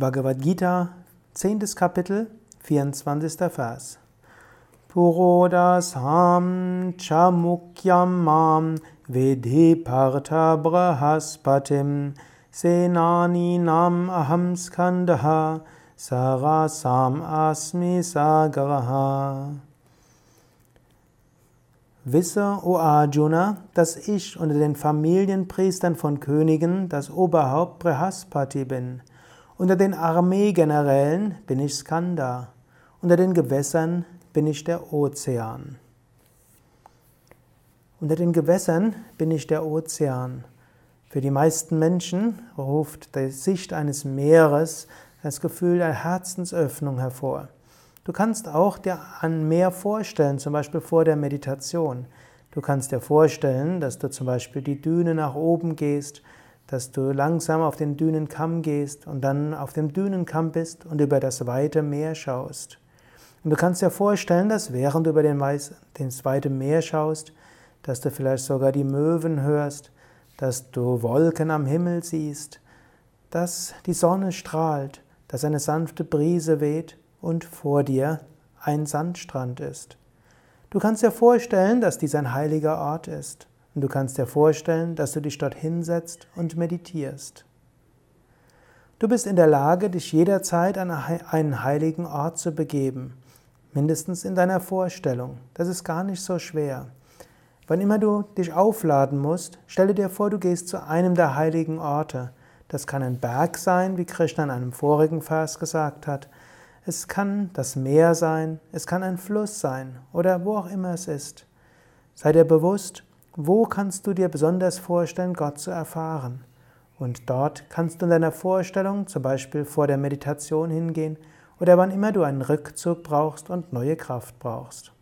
Bhagavad Gita, 10. Kapitel, 24. Vers. Purodasam chamukyam mam vedhi partha brahaspatim senani nam aham skandaha sarasam asmi sagaraha. Wisse, o Arjuna, dass ich unter den Familienpriestern von Königen das Oberhaupt Brahaspati bin. Unter den Armeegenerälen bin ich Skanda. Unter den Gewässern bin ich der Ozean. Unter den Gewässern bin ich der Ozean. Für die meisten Menschen ruft die Sicht eines Meeres das Gefühl der Herzensöffnung hervor. Du kannst auch dir ein Meer vorstellen, zum Beispiel vor der Meditation. Du kannst dir vorstellen, dass du zum Beispiel die Düne nach oben gehst, dass du langsam auf den Dünenkamm gehst und dann auf dem Dünenkamm bist und über das weite Meer schaust. Und du kannst dir vorstellen, dass während du über den, das weite Meer schaust, dass du vielleicht sogar die Möwen hörst, dass du Wolken am Himmel siehst, dass die Sonne strahlt, dass eine sanfte Brise weht und vor dir ein Sandstrand ist. Du kannst dir vorstellen, dass dies ein heiliger Ort ist. Und du kannst dir vorstellen, dass du dich dort hinsetzt und meditierst. Du bist in der Lage, dich jederzeit an einen heiligen Ort zu begeben, mindestens in deiner Vorstellung. Das ist gar nicht so schwer. Wann immer du dich aufladen musst, stelle dir vor, du gehst zu einem der heiligen Orte. Das kann ein Berg sein, wie Krishna in einem vorigen Vers gesagt hat. Es kann das Meer sein, es kann ein Fluss sein oder wo auch immer es ist. Sei dir bewusst, wo kannst du dir besonders vorstellen, Gott zu erfahren. Und dort kannst du in deiner Vorstellung, zum Beispiel vor der Meditation hingehen oder wann immer du einen Rückzug brauchst und neue Kraft brauchst.